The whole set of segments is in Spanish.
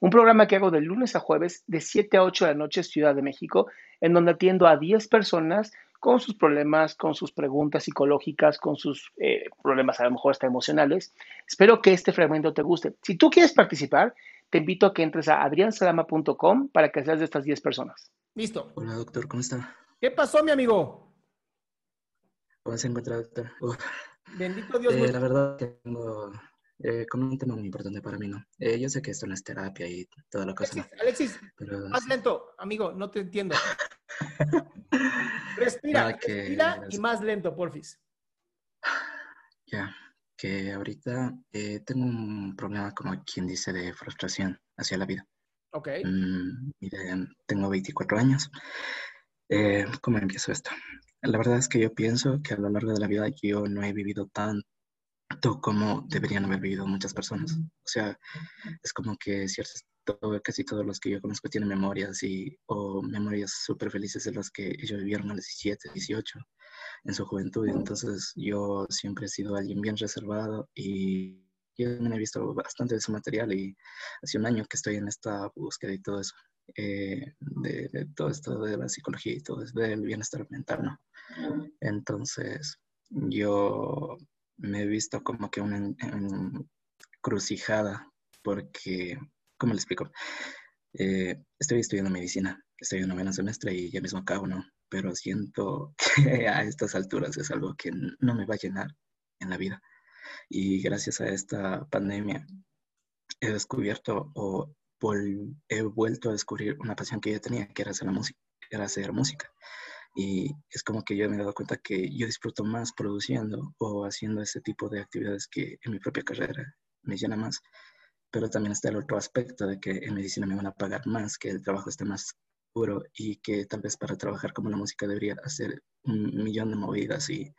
un programa que hago de lunes a jueves de 7 a 8 de la noche Ciudad de México, en donde atiendo a 10 personas con sus problemas, con sus preguntas psicológicas, con sus eh, problemas a lo mejor hasta emocionales. Espero que este fragmento te guste. Si tú quieres participar, te invito a que entres a adriansalama.com para que seas de estas 10 personas. Listo. Hola, doctor, ¿cómo está? ¿Qué pasó, mi amigo? ¿Cómo se encuentra, doctor? Uf. Bendito Dios. Eh, la verdad tengo eh, con un tema muy importante para mí, ¿no? Eh, yo sé que esto no es terapia y toda la cosa, ¿no? Alexis, Alexis, Pero más lento, amigo, no te entiendo. Respira, que- respira y más lento, porfis. ya, que ahorita eh, tengo un problema, como quien dice, de frustración hacia la vida. Ok. Mm, mire, tengo 24 años. Eh, ¿cómo empiezo esto? La verdad es que yo pienso que a lo largo de la vida yo no he vivido tanto como deberían haber vivido muchas personas. O sea, es como que ciertos, todo- casi todos los que yo conozco tienen memorias y, o memorias súper felices de las que ellos vivieron a los 17, 18 en su juventud. Entonces yo siempre he sido alguien bien reservado y yo también he visto bastante de su material y hace un año que estoy en esta búsqueda y todo eso, eh, de, de todo esto de la psicología y todo del bienestar mental, ¿no? Entonces, yo me he visto como que una en- encrucijada porque, ¿cómo le explico? Eh, estoy estudiando medicina, estoy en noveno semestre y ya mismo acabo, ¿no? Pero siento que a estas alturas es algo que no me va a llenar en la vida. Y gracias a esta pandemia he descubierto o he vuelto a descubrir una pasión que yo tenía, que era hacer la música, era hacer música. Y es como que yo me he dado cuenta que yo disfruto más produciendo o haciendo ese tipo de actividades que en mi propia carrera me llena más. Pero también está el otro aspecto de que en medicina me van a pagar más, que el trabajo esté más duro y que tal vez para trabajar como la música debería hacer un millón de movidas y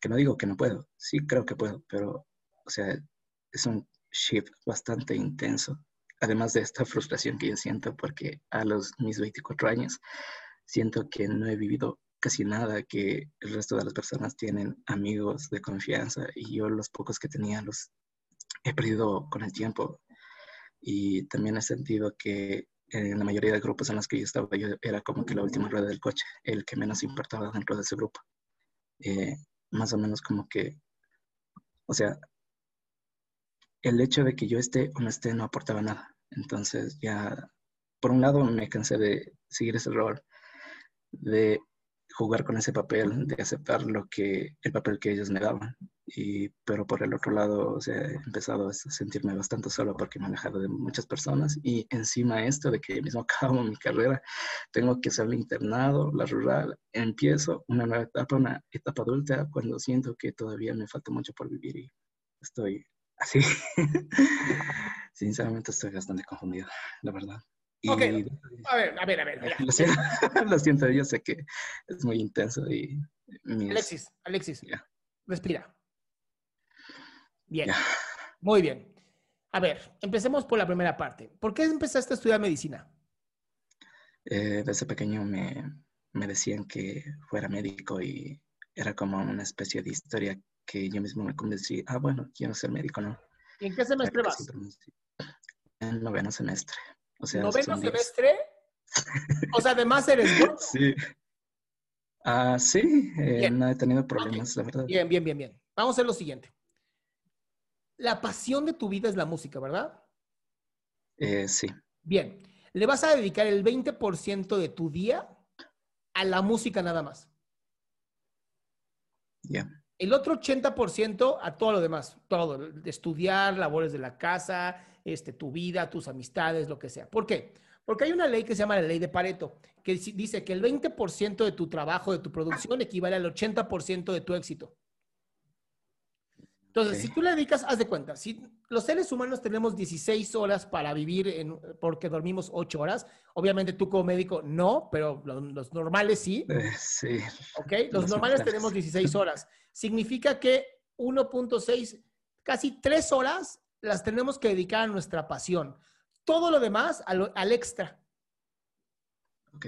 que no digo que no puedo, sí creo que puedo, pero o sea, es un shift bastante intenso. Además de esta frustración que yo siento porque a los mis 24 años siento que no he vivido casi nada, que el resto de las personas tienen amigos de confianza y yo los pocos que tenía los he perdido con el tiempo. Y también he sentido que en la mayoría de grupos en los que yo estaba, yo era como que la última rueda del coche, el que menos importaba dentro de ese grupo. Eh, más o menos como que, o sea, el hecho de que yo esté o no esté no aportaba nada. Entonces ya, por un lado me cansé de seguir ese rol, de jugar con ese papel, de aceptar lo que, el papel que ellos me daban. Y, pero por el otro lado, o sea, he empezado a sentirme bastante solo porque me he alejado de muchas personas y encima esto de que mismo acabo mi carrera, tengo que el internado, la rural, empiezo una nueva etapa, una etapa adulta cuando siento que todavía me falta mucho por vivir y estoy así. Sinceramente estoy bastante confundido, la verdad. Y Ok. A ver, a ver, a ver. lo siento, lo siento, yo sé que es muy intenso y mis- Alexis, Alexis, respira. Bien, muy bien. A ver, empecemos por la primera parte. ¿Por qué empezaste a estudiar medicina? Eh, desde pequeño me, me decían que fuera médico y era como una especie de historia que yo mismo me convencí, ah, bueno, quiero ser médico, ¿no? ¿Y en qué semestre vas? En noveno semestre. O sea, ¿Noveno semestre? O sea, además eres bueno. Sí. Ah, sí, eh, no he tenido problemas, la verdad. Bien, bien, bien, bien. Vamos a hacer lo siguiente. La pasión de tu vida es la música, ¿verdad? Eh, sí, Bien. Le vas a dedicar el 20% de tu día a la música nada más. ya. El otro 80% a todo lo demás, todo, estudiar, labores de la casa, este, tu vida, tus amistades, lo que sea. ¿Por qué? Porque hay una ley que se llama la ley de Pareto, que dice que el 20% de tu trabajo, de tu producción, equivale al 80% de tu éxito. Entonces, si tú le dedicas, haz de cuenta, si los seres humanos tenemos 16 horas para vivir en- porque dormimos 8 horas, obviamente tú como médico no, pero lo- los normales sí. Eh, sí, ¿ok? Los Los normales tenemos 16 horas. Significa que 1.6, casi 3 horas las tenemos que dedicar a nuestra pasión. Todo lo demás al, al extra. ok.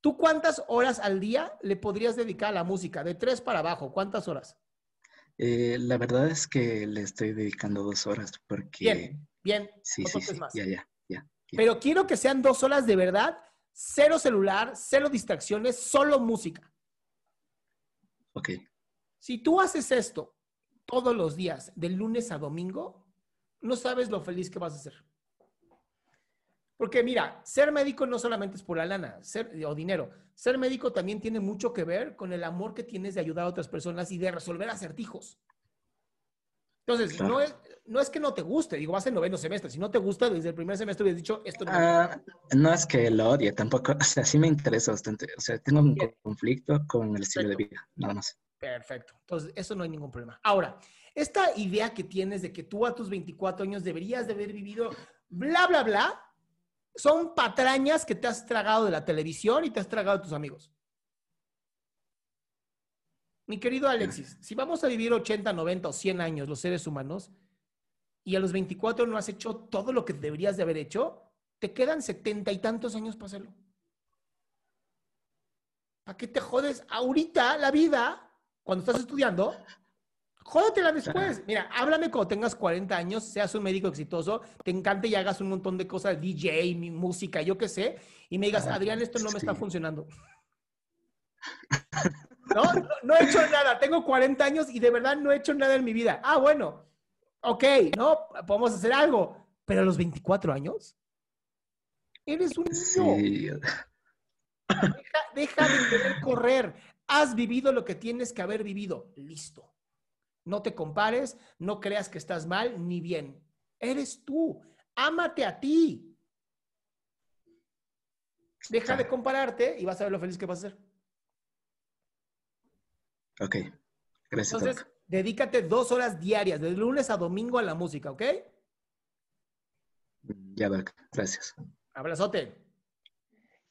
¿Tú cuántas horas al día le podrías dedicar a la música? De 3 para abajo, ¿cuántas horas? Eh, la verdad es que le estoy dedicando dos horas porque... Bien, bien, Sí, sí, sí, más. ya, ya, ya. Pero quiero que sean dos horas de verdad, cero celular, cero distracciones, solo música. Ok, Si tú haces esto todos los días, de lunes a domingo, no sabes lo feliz que vas a ser. Porque mira, ser médico no solamente es por la lana ser, o dinero. Ser médico también tiene mucho que ver con el amor que tienes de ayudar a otras personas y de resolver acertijos. Entonces, Claro. no, es, no es que no te guste, digo, vas en noveno semestre. Si no te gusta, desde el primer semestre hubieras dicho, esto no Ah, no es que lo odie tampoco, o sea, sí me interesa bastante. O sea, tengo un Bien. conflicto con el estilo de Perfecto. vida, nada más. Perfecto. Entonces, eso no hay ningún problema. Ahora, esta idea que tienes de que tú a tus 24 años deberías de haber vivido bla, bla, bla, son patrañas que te has tragado de la televisión y te has tragado de tus amigos. Mi querido Alexis, si vamos a vivir 80, 90 o 100 años los seres humanos y a los 24 no has hecho todo lo que deberías de haber hecho, te quedan 70 y tantos años para hacerlo. ¿Para qué te jodes ahorita la vida cuando estás estudiando? Jódatela después. Mira, háblame cuando tengas 40 años, seas un médico exitoso, te encante y hagas un montón de cosas, DJ, mi- música, yo qué sé, y me digas, Ah, Adrián, esto no me está funcionando. No, no, no he hecho nada, tengo 40 años y de verdad no he hecho nada en mi vida. Ah, bueno, ok, no, podemos hacer algo, pero a los 24 años, eres un niño. Sí, Deja, deja de querer correr. Has vivido lo que tienes que haber vivido. Listo. No te compares, no creas que estás mal ni bien. Eres tú. Ámate a ti. Deja de compararte y vas a ver lo feliz que vas a ser. ok. Gracias, Entonces, dedícate dos horas diarias, de lunes a domingo a la música, ¿ok? Ya, Doc. Gracias. Abrazote.